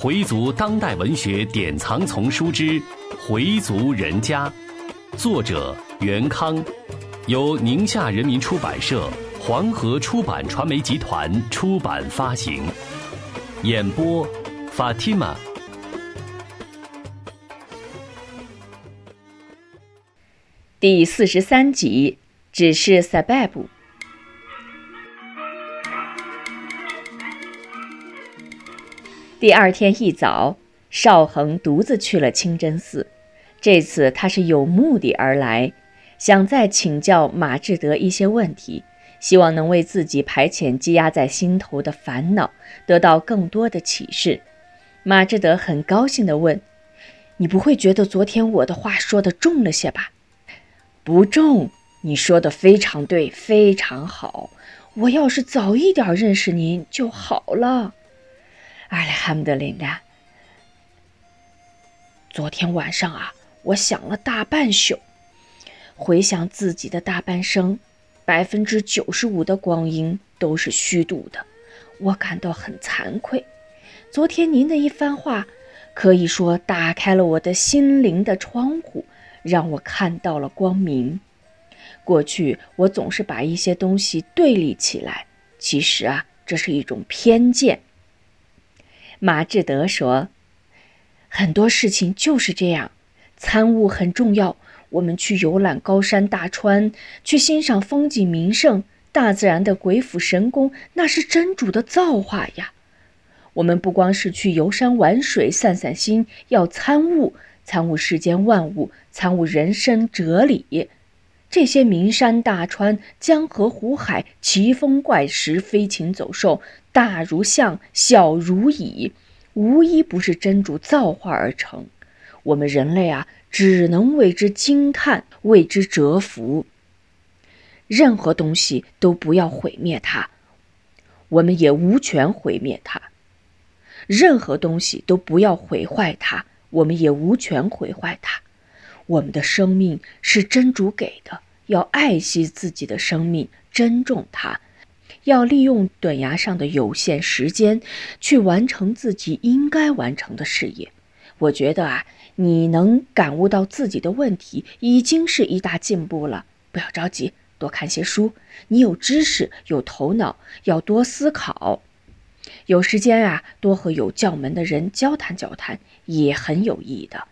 回族当代文学典藏丛书之《回族人家》，作者袁康，由宁夏人民出版社、黄河出版传媒集团出版发行。演播：Fatima。第四十三集，只是 Sabab 第二天一早，邵恒独自去了清真寺。这次他是有目的而来，想再请教马志德一些问题，希望能为自己排遣积压在心头的烦恼，得到更多的启示。马志德很高兴地问：“你不会觉得昨天我的话说的重了些吧？”“不重，你说的非常对，非常好。我要是早一点认识您就好了。”阿里哈姆德林达，昨天晚上啊，我想了大半宿，回想自己的大半生，百分之九十五的光阴都是虚度的，我感到很惭愧。昨天您的一番话，可以说打开了我的心灵的窗户，让我看到了光明。过去我总是把一些东西对立起来，其实啊，这是一种偏见。马志德说：“很多事情就是这样，参悟很重要。我们去游览高山大川，去欣赏风景名胜、大自然的鬼斧神工，那是真主的造化呀。我们不光是去游山玩水、散散心，要参悟，参悟世间万物，参悟人生哲理。这些名山大川、江河湖海、奇峰怪石、飞禽走兽。”大如象，小如蚁，无一不是真主造化而成。我们人类啊，只能为之惊叹，为之折服。任何东西都不要毁灭它，我们也无权毁灭它；任何东西都不要毁坏它，我们也无权毁坏它。我们的生命是真主给的，要爱惜自己的生命，珍重它。要利用断崖上的有限时间，去完成自己应该完成的事业。我觉得啊，你能感悟到自己的问题，已经是一大进步了。不要着急，多看些书。你有知识，有头脑，要多思考。有时间啊，多和有教门的人交谈交谈，也很有意义的。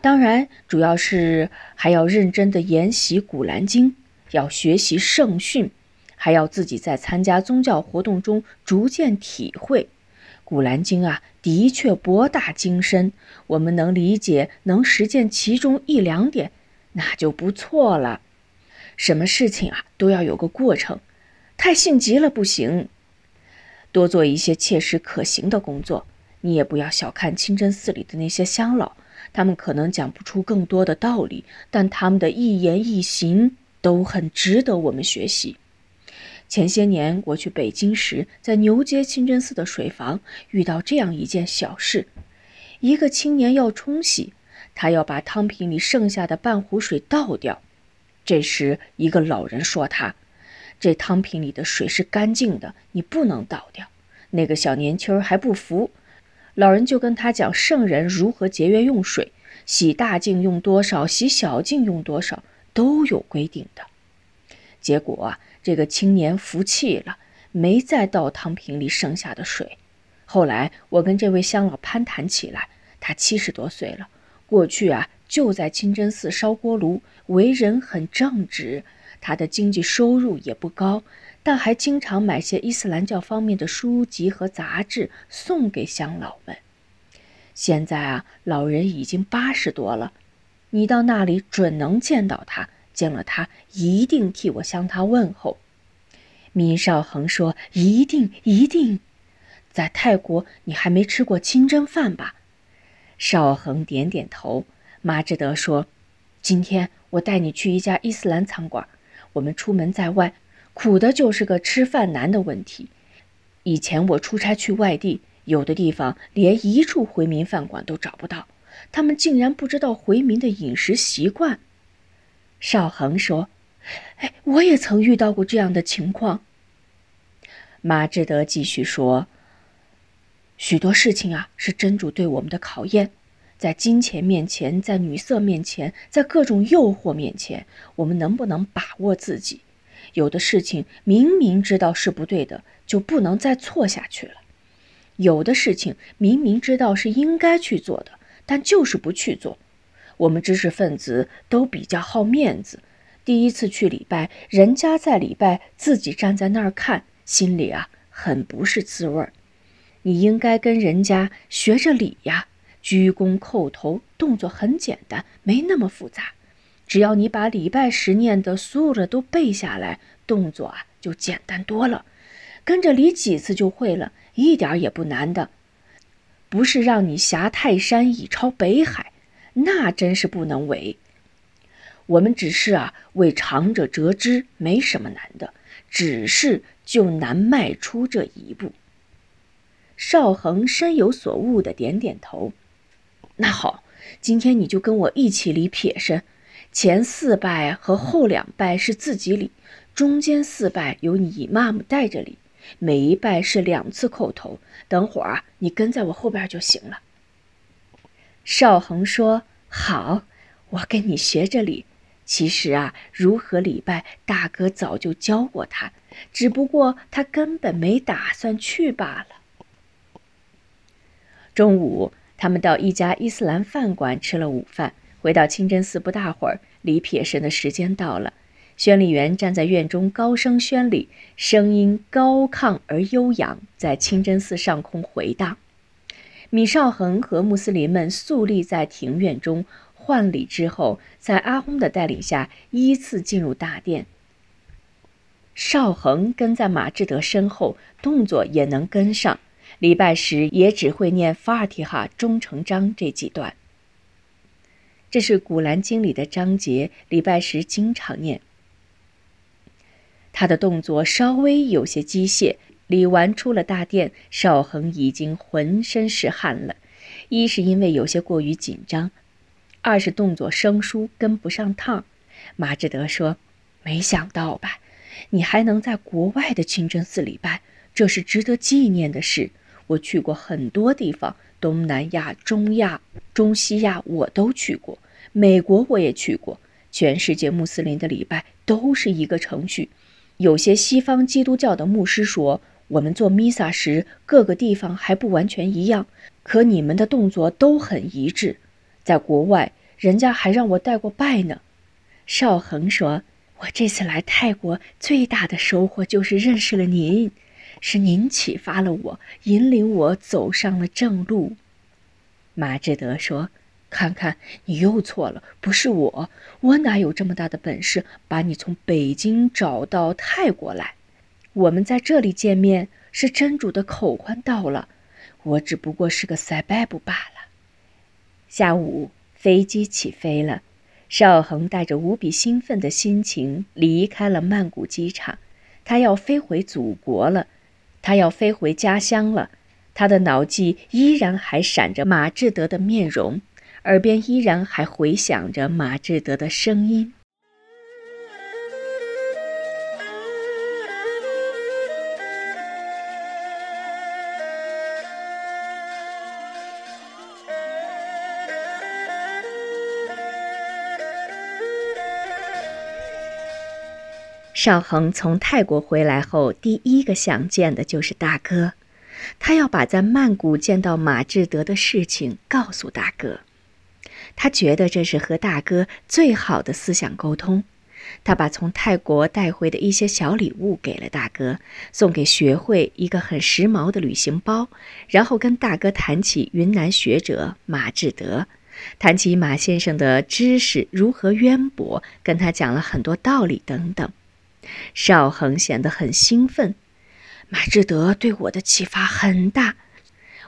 当然，主要是还要认真的研习《古兰经》，要学习圣训。还要自己在参加宗教活动中逐渐体会，《古兰经》啊，的确博大精深。我们能理解、能实践其中一两点，那就不错了。什么事情啊，都要有个过程，太性急了不行。多做一些切实可行的工作。你也不要小看清真寺里的那些乡老，他们可能讲不出更多的道理，但他们的一言一行都很值得我们学习。前些年我去北京时，在牛街清真寺的水房遇到这样一件小事：一个青年要冲洗，他要把汤瓶里剩下的半壶水倒掉。这时，一个老人说：“他这汤瓶里的水是干净的，你不能倒掉。”那个小年轻还不服，老人就跟他讲圣人如何节约用水，洗大净用多少，洗小净用多少，都有规定的。结果啊。这个青年服气了，没再倒汤瓶里剩下的水。后来我跟这位乡老攀谈起来，他七十多岁了，过去啊就在清真寺烧锅炉，为人很正直。他的经济收入也不高，但还经常买些伊斯兰教方面的书籍和杂志送给乡老们。现在啊，老人已经八十多了，你到那里准能见到他。见了他，一定替我向他问候。米少恒说：“一定，一定。”在泰国，你还没吃过清真饭吧？少恒点点头。马志德说：“今天我带你去一家伊斯兰餐馆。我们出门在外，苦的就是个吃饭难的问题。以前我出差去外地，有的地方连一处回民饭馆都找不到，他们竟然不知道回民的饮食习惯。”邵恒说：“哎，我也曾遇到过这样的情况。”马志德继续说：“许多事情啊，是真主对我们的考验。在金钱面前，在女色面前，在各种诱惑面前，我们能不能把握自己？有的事情明明知道是不对的，就不能再错下去了；有的事情明明知道是应该去做的，但就是不去做。我们知识分子都比较好面子，第一次去礼拜，人家在礼拜，自己站在那儿看，心里啊很不是滋味儿。你应该跟人家学着礼呀。鞠躬叩头动作很简单，没那么复杂。只要你把礼拜时念的所有的都背下来，动作啊就简单多了。跟着礼几次就会了，一点也不难的。不是让你挟泰山以超北海，那真是不能为。我们只是啊为长者折枝，没什么难的，只是就难迈出这一步。邵恒深有所悟的点点头。那好，今天你就跟我一起理撇身，前四拜和后两拜是自己理，中间四拜由你妈妈带着理，每一拜是两次叩头。等会儿啊，你跟在我后边就行了。邵恒说：“好，我跟你学着理。其实啊，如何礼拜，大哥早就教过他，只不过他根本没打算去罢了。”中午。他们到一家伊斯兰饭馆吃了午饭，回到清真寺不大会儿，离撇神的时间到了。宣礼员站在院中高声宣礼，声音高亢而悠扬，在清真寺上空回荡。米少恒和穆斯林们肃立在庭院中换礼之后，在阿訇的带领下依次进入大殿。少恒跟在马志德身后，动作也能跟上。礼拜时也只会念法尔提哈忠诚章这几段。这是古兰经里的章节，礼拜时经常念。他的动作稍微有些机械。李纨出了大殿，少恒已经浑身是汗了。一是因为有些过于紧张，二是动作生疏，跟不上趟。马志德说：“没想到吧？你还能在国外的清真寺礼拜，这是值得纪念的事。”我去过很多地方，东南亚、中亚、中西亚我都去过，美国我也去过。全世界穆斯林的礼拜都是一个程序。有些西方基督教的牧师说，我们做弥撒时各个地方还不完全一样，可你们的动作都很一致。在国外，人家还让我带过拜呢。邵恒说：“我这次来泰国最大的收获就是认识了您。”是您启发了我，引领我走上了正路。马志德说：“看看，你又错了，不是我，我哪有这么大的本事把你从北京找到泰国来？我们在这里见面，是真主的口宽到了，我只不过是个塞拜布罢了。”下午飞机起飞了，邵恒带着无比兴奋的心情离开了曼谷机场，他要飞回祖国了。他要飞回家乡了，他的脑际依然还闪着马志德的面容，耳边依然还回响着马志德的声音。邵恒从泰国回来后，第一个想见的就是大哥。他要把在曼谷见到马志德的事情告诉大哥。他觉得这是和大哥最好的思想沟通。他把从泰国带回的一些小礼物给了大哥，送给学会一个很时髦的旅行包，然后跟大哥谈起云南学者马志德，谈起马先生的知识如何渊博，跟他讲了很多道理等等。邵恒显得很兴奋，马志德对我的启发很大。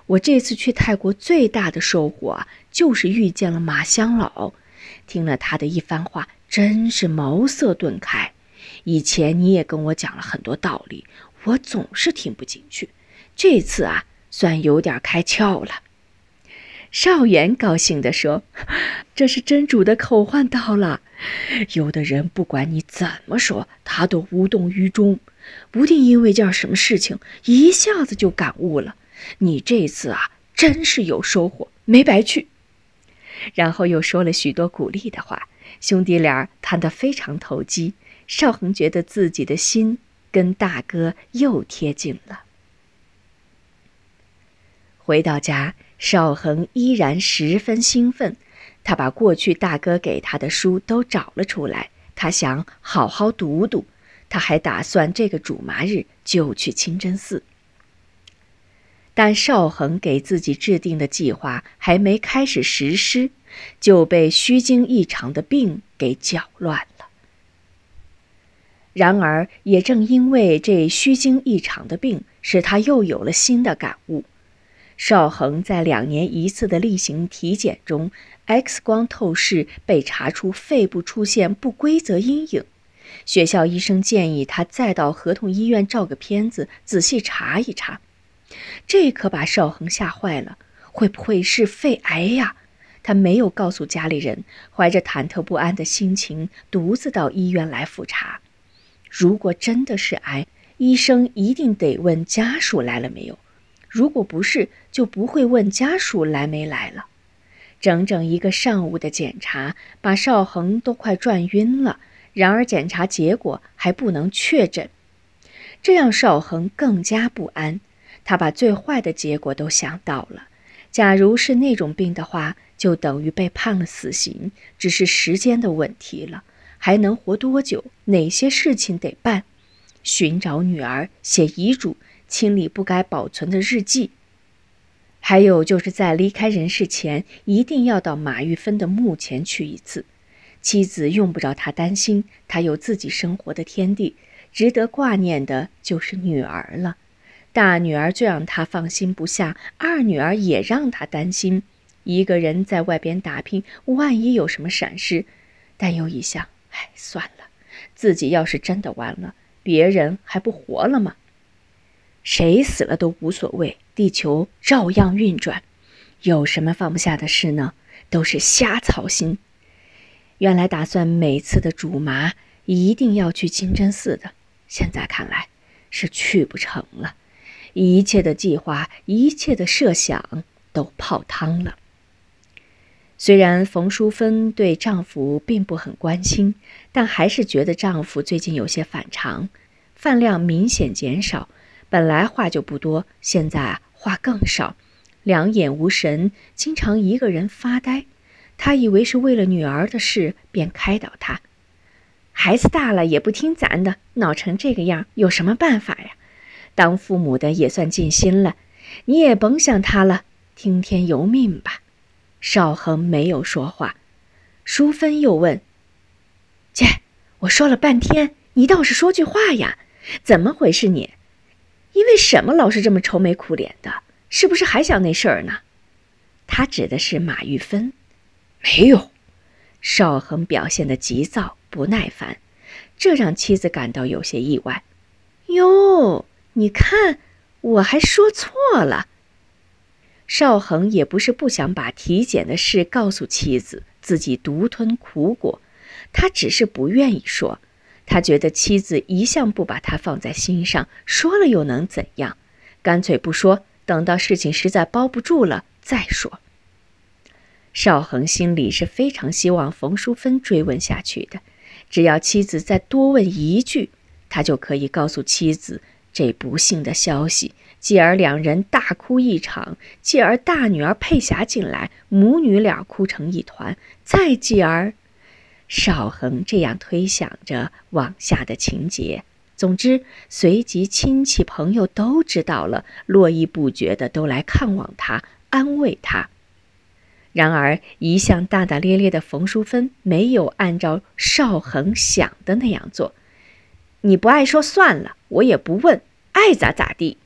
我这次去泰国最大的收获，就是遇见了马香老，听了他的一番话，真是茅塞顿开。以前你也跟我讲了很多道理，我总是听不进去，这次啊，算有点开窍了。少元高兴地说：“ 这是真主的口唤到了。有的人不管你怎么说，他都无动于衷，不定因为件什么事情，一下子就感悟了。你这次啊，真是有收获，没白去。”然后又说了许多鼓励的话，兄弟俩谈得非常投机。邵恒觉得自己的心跟大哥又贴近了。回到家，邵恒依然十分兴奋。他把过去大哥给他的书都找了出来，他想好好读读。他还打算这个主麻日就去清真寺。但邵恒给自己制定的计划还没开始实施，就被虚惊一场的病给搅乱了。然而，也正因为这虚惊一场的病，使他又有了新的感悟。邵恒在两年一次的例行体检中，X 光透视被查出肺部出现不规则阴影。学校医生建议他再到合同医院照个片子，仔细查一查。这可把邵恒吓坏了，会不会是肺癌呀？他没有告诉家里人，怀着忐忑不安的心情，独自到医院来复查。如果真的是癌，医生一定得问家属来了没有。如果不是，就不会问家属来没来了。整整一个上午的检查，把邵恒都快转晕了。然而检查结果还不能确诊，这让邵恒更加不安。他把最坏的结果都想到了：假如是那种病的话，就等于被判了死刑，只是时间的问题了。还能活多久？哪些事情得办？寻找女儿，写遗嘱。清理不该保存的日记，还有就是在离开人世前，一定要到马玉芬的墓前去一次。妻子用不着他担心，他有自己生活的天地，值得挂念的就是女儿了。大女儿最让他放心不下，二女儿也让他担心。一个人在外边打拼，万一有什么闪失，但又一想，哎，算了，自己要是真的完了，别人还不活了吗？谁死了都无所谓，地球照样运转，有什么放不下的事呢？都是瞎操心。原来打算每次的主麻一定要去清真寺的，现在看来是去不成了。一切的计划，一切的设想都泡汤了。虽然冯淑芬对丈夫并不很关心，但还是觉得丈夫最近有些反常，饭量明显减少。本来话就不多，现在话更少，两眼无神，经常一个人发呆。他以为是为了女儿的事，便开导他：“孩子大了也不听咱的，闹成这个样，有什么办法呀？当父母的也算尽心了，你也甭想他了，听天由命吧。”邵恒没有说话。淑芬又问：“姐，我说了半天，你倒是说句话呀？怎么回事你？”因为什么老是这么愁眉苦脸的？是不是还想那事儿呢？他指的是马玉芬。没有，邵恒表现的急躁不耐烦，这让妻子感到有些意外。哟，你看，我还说错了。邵恒也不是不想把体检的事告诉妻子，自己独吞苦果，他只是不愿意说。他觉得妻子一向不把他放在心上，说了又能怎样？干脆不说，等到事情实在包不住了再说。邵恒心里是非常希望冯淑芬追问下去的，只要妻子再多问一句，他就可以告诉妻子这不幸的消息，继而两人大哭一场，继而大女儿佩霞进来，母女俩哭成一团，再继而……邵恒这样推想着往下的情节，总之，随即亲戚朋友都知道了，络绎不绝的都来看望他，安慰他。然而，一向大大咧咧的冯淑芬没有按照邵恒想的那样做。你不爱说算了，我也不问，爱咋咋地。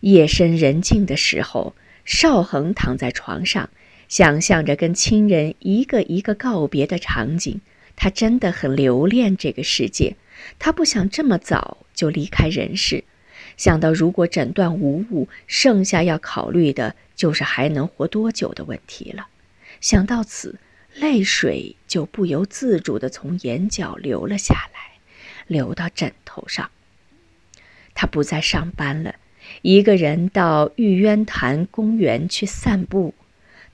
夜深人静的时候，邵恒躺在床上。想象着跟亲人一个一个告别的场景，他真的很留恋这个世界。他不想这么早就离开人世。想到如果诊断无误，剩下要考虑的就是还能活多久的问题了。想到此，泪水就不由自主地从眼角流了下来，流到枕头上。他不再上班了，一个人到玉渊潭公园去散步，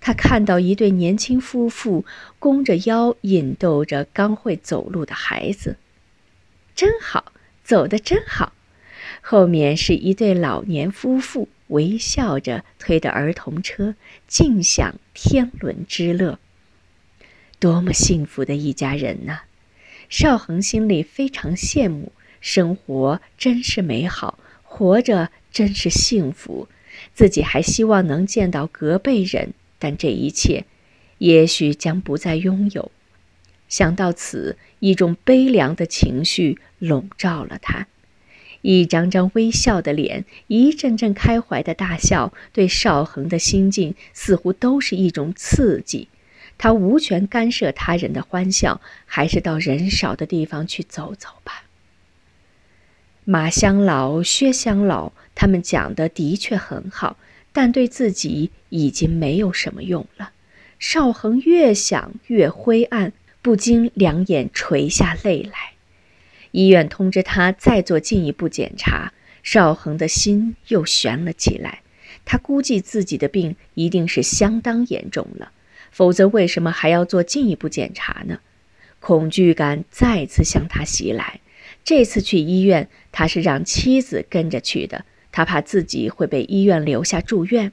他看到一对年轻夫妇弓着腰引逗着刚会走路的孩子，真好，走得真好。后面是一对老年夫妇微笑着推着儿童车，尽享天伦之乐。多么幸福的一家人呐！邵恒心里非常羡慕，生活真是美好，活着真是幸福。自己还希望能见到隔辈人，但这一切，也许将不再拥有。想到此，一种悲凉的情绪笼罩了他。一张张微笑的脸，一阵阵开怀的大笑，对邵恒的心境似乎都是一种刺激。他无权干涉他人的欢笑，还是到人少的地方去走走吧。马香老、薛香老他们讲的的确很好，但对自己已经没有什么用了。邵恒越想越灰暗，不禁两眼垂下泪来。医院通知他再做进一步检查，邵恒的心又悬了起来。他估计自己的病一定是相当严重了，否则为什么还要做进一步检查呢？恐惧感再次向他袭来。这次去医院，他是让妻子跟着去的，他怕自己会被医院留下住院。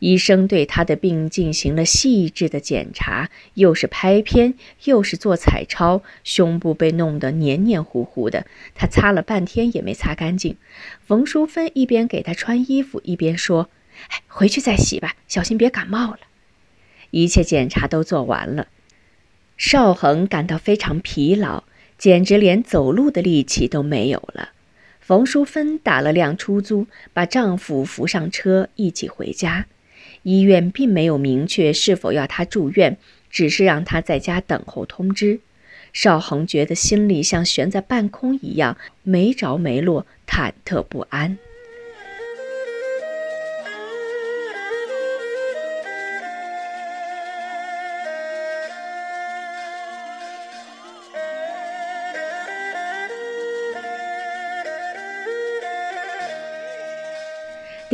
医生对他的病进行了细致的检查，又是拍片，又是做彩超，胸部被弄得黏黏糊糊的，他擦了半天也没擦干净。冯淑芬一边给他穿衣服，一边说：“哎，回去再洗吧，小心别感冒了。”一切检查都做完了，邵恒感到非常疲劳，简直连走路的力气都没有了。冯淑芬打了辆出租，把丈夫扶上车，一起回家。医院并没有明确是否要她住院，只是让她在家等候通知。邵恒觉得心里像悬在半空一样，没着没落，忐忑不安。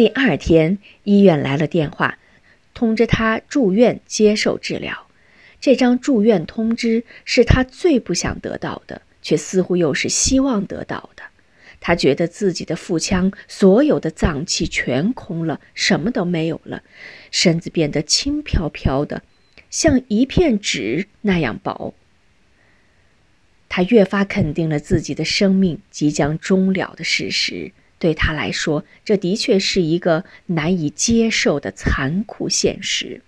第二天，医院来了电话。通知他住院接受治疗，这张住院通知是他最不想得到的，却似乎又是希望得到的。他觉得自己的腹腔所有的脏器全空了，什么都没有了，身子变得轻飘飘的，像一片纸那样薄。他越发肯定了自己的生命即将终了的事实。对他来说，这的确是一个难以接受的残酷现实。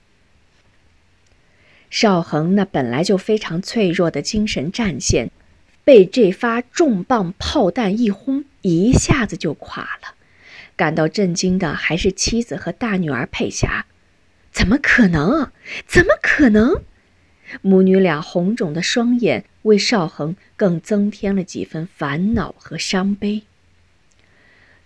邵恒那本来就非常脆弱的精神战线，被这发重磅炮弹一轰，一下子就垮了。感到震惊的还是妻子和大女儿佩霞。怎么可能？怎么可能？母女俩红肿的双眼为邵恒更增添了几分烦恼和伤悲。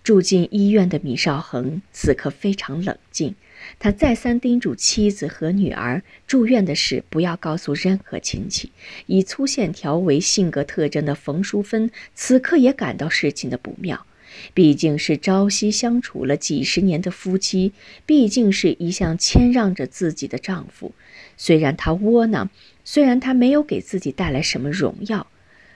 住进医院的米少恒此刻非常冷静，他再三叮嘱妻子和女儿，住院的事不要告诉任何亲戚。以粗线条为性格特征的冯淑芬此刻也感到事情的不妙，毕竟是朝夕相处了几十年的夫妻，毕竟是一向谦让着自己的丈夫。虽然他窝囊，虽然他没有给自己带来什么荣耀，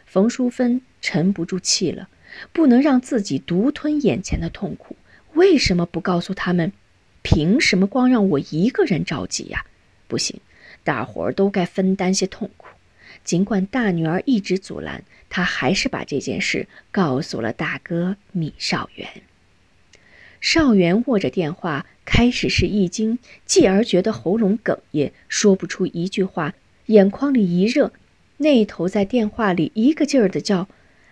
冯淑芬沉不住气了。不能让自己独吞眼前的痛苦。为什么不告诉他们？凭什么光让我一个人着急呀？不行，大伙儿都该分担些痛苦。尽管大女儿一直阻拦，她还是把这件事告诉了大哥米少元。少元握着电话，开始是一惊，继而觉得喉咙哽咽，说不出一句话，眼眶里一热。那头在电话里一个劲儿的叫：“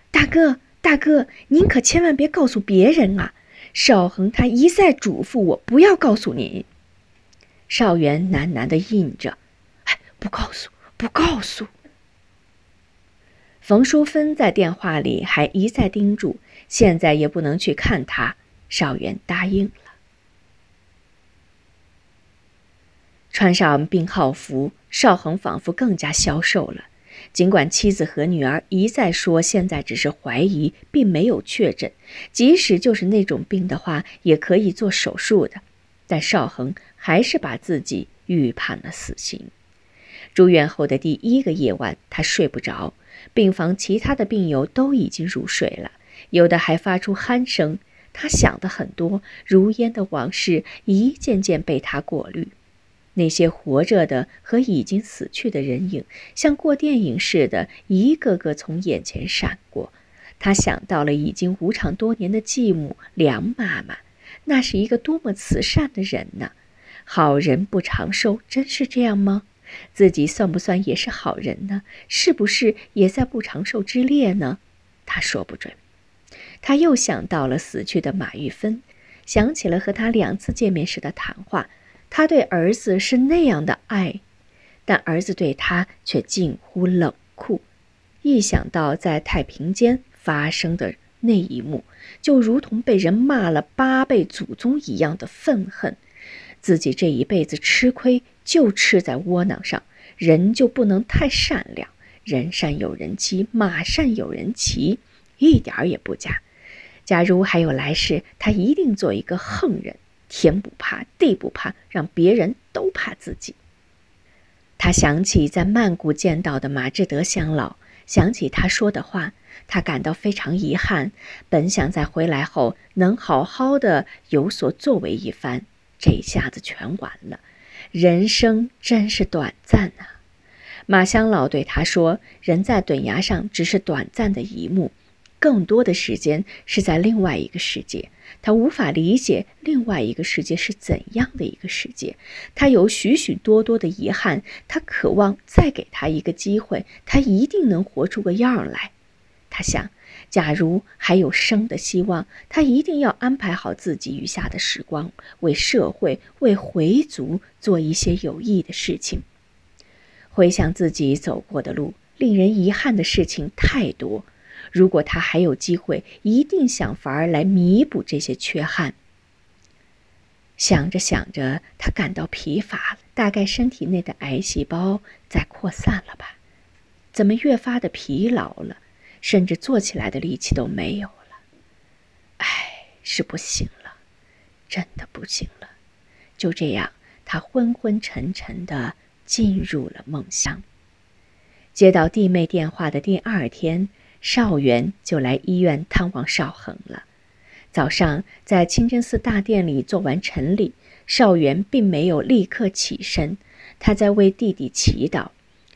大哥！”大哥，您可千万别告诉别人啊！邵恒他一再嘱咐我不要告诉您。邵元喃喃的应着：“哎，不告诉，不告诉。”冯淑芬在电话里还一再叮嘱：“现在也不能去看他。”邵元答应了。穿上病号服，邵恒仿佛更加消瘦了。尽管妻子和女儿一再说现在只是怀疑，并没有确诊，即使就是那种病的话，也可以做手术的，但邵恒还是把自己预判了死刑。住院后的第一个夜晚，他睡不着，病房其他的病友都已经入睡了，有的还发出鼾声。他想的很多，如烟的往事一件件被他过滤。那些活着的和已经死去的人影，像过电影似的，一个个从眼前闪过。他想到了已经无常多年的继母梁妈妈，那是一个多么慈善的人呢！好人不长寿，真是这样吗？自己算不算也是好人呢？是不是也在不长寿之列呢？他说不准。他又想到了死去的马玉芬，想起了和他两次见面时的谈话。他对儿子是那样的爱，但儿子对他却近乎冷酷。一想到在太平间发生的那一幕，就如同被人骂了八辈祖宗一样的愤恨。自己这一辈子吃亏就吃在窝囊上，人就不能太善良。人善有人欺，马善有人骑，一点儿也不假。假如还有来世，他一定做一个横人。天不怕地不怕，让别人都怕自己。他想起在曼谷见到的马志德乡老，想起他说的话，他感到非常遗憾。本想在回来后能好好的有所作为一番，这一下子全完了。人生真是短暂啊！马乡老对他说：“人在断崖上只是短暂的一幕。”更多的时间是在另外一个世界，他无法理解另外一个世界是怎样的一个世界。他有许许多多的遗憾，他渴望再给他一个机会，他一定能活出个样来。他想，假如还有生的希望，他一定要安排好自己余下的时光，为社会、为回族做一些有益的事情。回想自己走过的路，令人遗憾的事情太多。如果他还有机会，一定想法儿来弥补这些缺憾。想着想着，他感到疲乏了，大概身体内的癌细胞在扩散了吧？怎么越发的疲劳了，甚至坐起来的力气都没有了？唉，是不行了，真的不行了。就这样，他昏昏沉沉的进入了梦乡。接到弟妹电话的第二天。少元就来医院探望少恒了。早上在清真寺大殿里做完晨礼，少元并没有立刻起身，他在为弟弟祈祷。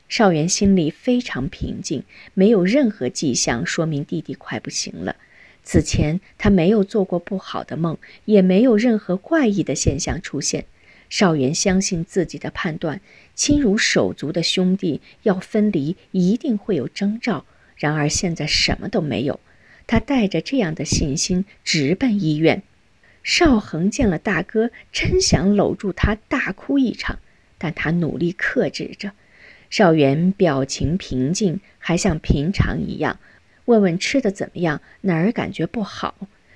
少元心里非常平静，没有任何迹象说明弟弟快不行了。此前他没有做过不好的梦，也没有任何怪异的现象出现。少元相信自己的判断，亲如手足的兄弟要分离，一定会有征兆。然而现在什么都没有，他带着这样的信心直奔医院。邵恒见了大哥，真想搂住他大哭一场，但他努力克制着。邵元表情平静，还像平常一样，问问吃的怎么样，哪儿感觉不好。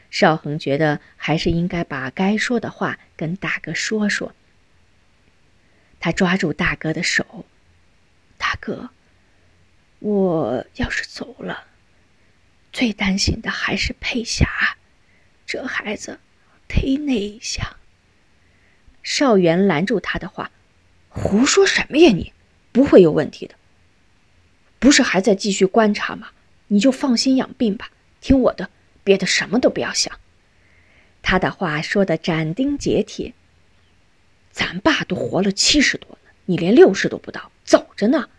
邵恒觉得还是应该把该说的话跟大哥说说。他抓住大哥的手，大哥。我要是走了，最担心的还是佩霞，这孩子忒内向。少元拦住他的话：“胡说什么呀？你不会有问题的。不是还在继续观察吗？你就放心养病吧，听我的，别的什么都不要想。”他的话说的斩钉截铁。咱爸都活了七十多呢，你连六十都不到，走着呢。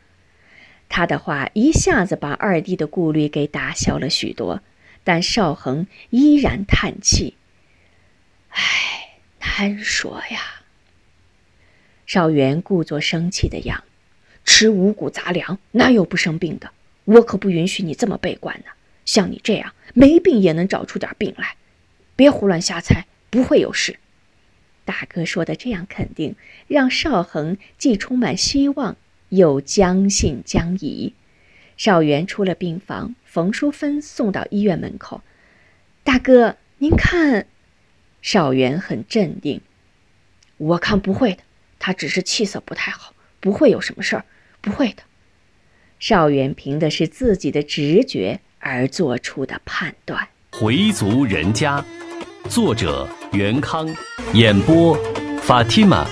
他的话一下子把二弟的顾虑给打消了许多，但邵恒依然叹气：“唉，难说呀。”邵元故作生气的样：“吃五谷杂粮哪有不生病的？我可不允许你这么悲观呢。像你这样没病也能找出点病来，别胡乱瞎猜，不会有事。”大哥说的这样肯定，让邵恒既充满希望。又将信将疑。少元出了病房，冯淑芬送到医院门口。大哥，您看，少元很镇定。我看不会的，他只是气色不太好，不会有什么事儿，不会的。邵元凭的是自己的直觉而做出的判断。回族人家，作者袁康，演播法蒂玛。